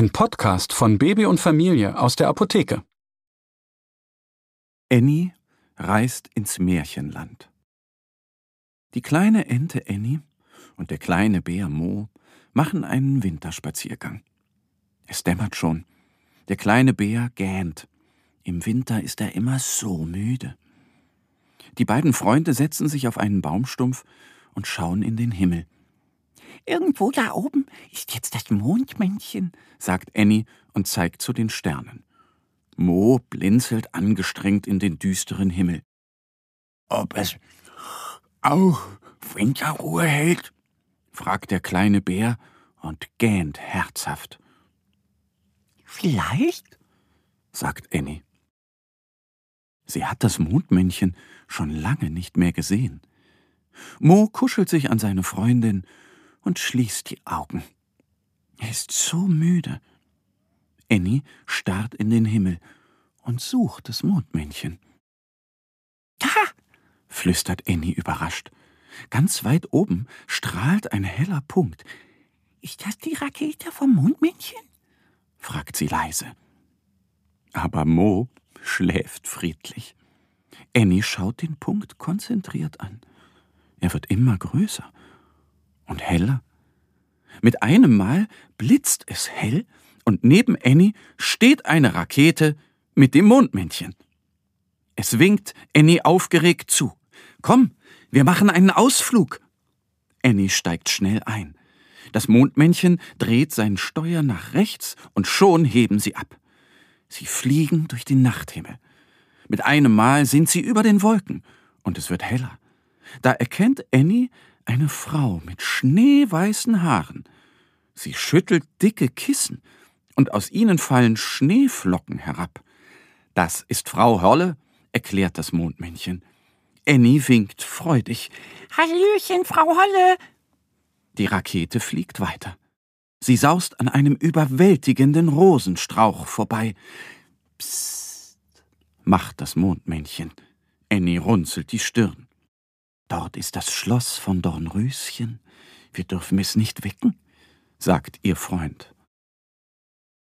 Ein Podcast von Baby und Familie aus der Apotheke. Annie reist ins Märchenland. Die kleine Ente Annie und der kleine Bär Mo machen einen Winterspaziergang. Es dämmert schon. Der kleine Bär gähnt. Im Winter ist er immer so müde. Die beiden Freunde setzen sich auf einen Baumstumpf und schauen in den Himmel. Irgendwo da oben ist jetzt das Mondmännchen, sagt Annie und zeigt zu den Sternen. Mo blinzelt angestrengt in den düsteren Himmel. Ob es auch Winterruhe hält? fragt der kleine Bär und gähnt herzhaft. Vielleicht, sagt Annie. Sie hat das Mondmännchen schon lange nicht mehr gesehen. Mo kuschelt sich an seine Freundin und schließt die Augen. Er ist so müde. Annie starrt in den Himmel und sucht das Mondmännchen. Da! flüstert Annie überrascht. Ganz weit oben strahlt ein heller Punkt. Ist das die Rakete vom Mondmännchen? fragt sie leise. Aber Mo schläft friedlich. Annie schaut den Punkt konzentriert an. Er wird immer größer und heller. Mit einem Mal blitzt es hell und neben Annie steht eine Rakete mit dem Mondmännchen. Es winkt Annie aufgeregt zu. Komm, wir machen einen Ausflug. Annie steigt schnell ein. Das Mondmännchen dreht sein Steuer nach rechts und schon heben sie ab. Sie fliegen durch den Nachthimmel. Mit einem Mal sind sie über den Wolken und es wird heller. Da erkennt Annie eine Frau mit schneeweißen Haaren. Sie schüttelt dicke Kissen, und aus ihnen fallen Schneeflocken herab. Das ist Frau Holle, erklärt das Mondmännchen. Annie winkt freudig. Hallöchen, Frau Holle! Die Rakete fliegt weiter. Sie saust an einem überwältigenden Rosenstrauch vorbei. Psst, macht das Mondmännchen. Annie runzelt die Stirn. Dort ist das Schloss von Dornröschen. Wir dürfen es nicht wecken, sagt ihr Freund.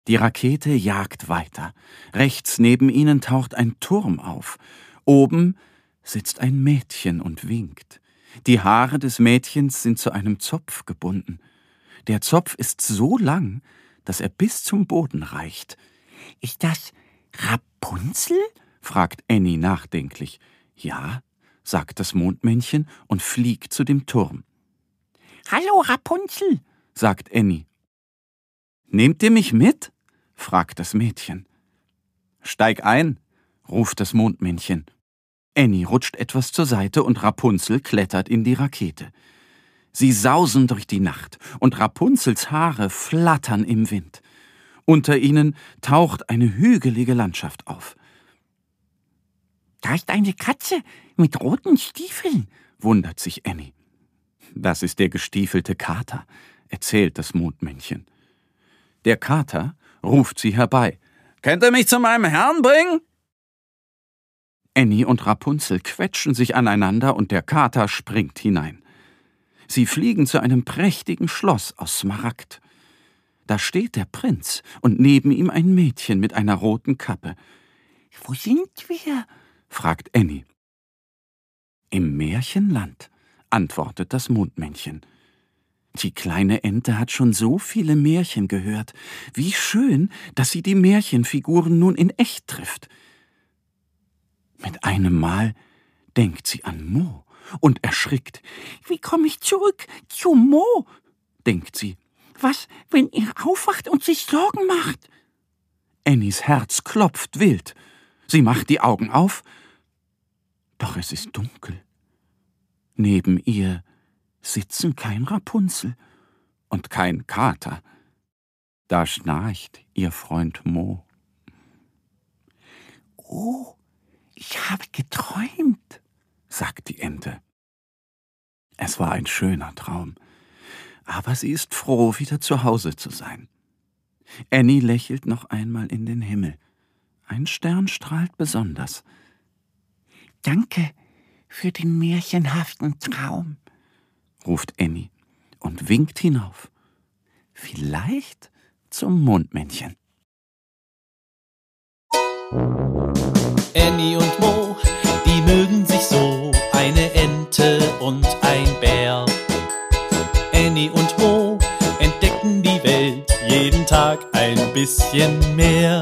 Die Rakete jagt weiter. Rechts neben ihnen taucht ein Turm auf. Oben sitzt ein Mädchen und winkt. Die Haare des Mädchens sind zu einem Zopf gebunden. Der Zopf ist so lang, dass er bis zum Boden reicht. Ist das Rapunzel? fragt Annie nachdenklich. Ja, sagt das Mondmännchen und fliegt zu dem Turm. Hallo, Rapunzel, sagt Annie. Nehmt ihr mich mit? fragt das Mädchen. Steig ein, ruft das Mondmännchen. Annie rutscht etwas zur Seite und Rapunzel klettert in die Rakete. Sie sausen durch die Nacht und Rapunzels Haare flattern im Wind. Unter ihnen taucht eine hügelige Landschaft auf. Da ist eine Katze mit roten Stiefeln, wundert sich Annie. Das ist der gestiefelte Kater, erzählt das Mondmännchen. Der Kater ruft sie herbei. Könnt ihr mich zu meinem Herrn bringen? Annie und Rapunzel quetschen sich aneinander und der Kater springt hinein. Sie fliegen zu einem prächtigen Schloss aus Smaragd. Da steht der Prinz und neben ihm ein Mädchen mit einer roten Kappe. Wo sind wir? Fragt Annie. Im Märchenland, antwortet das Mondmännchen. Die kleine Ente hat schon so viele Märchen gehört. Wie schön, dass sie die Märchenfiguren nun in echt trifft. Mit einem Mal denkt sie an Mo und erschrickt. Wie komme ich zurück zu Mo? denkt sie. Was, wenn er aufwacht und sich Sorgen macht? Annies Herz klopft wild. Sie macht die Augen auf doch es ist dunkel. Neben ihr sitzen kein Rapunzel und kein Kater. Da schnarcht ihr Freund Mo. Oh, ich habe geträumt, sagt die Ente. Es war ein schöner Traum, aber sie ist froh, wieder zu Hause zu sein. Annie lächelt noch einmal in den Himmel. Ein Stern strahlt besonders. Danke für den märchenhaften Traum, ruft Annie und winkt hinauf. Vielleicht zum Mondmännchen. Annie und Mo, die mögen sich so, eine Ente und ein Bär. Annie und Mo entdecken die Welt jeden Tag ein bisschen mehr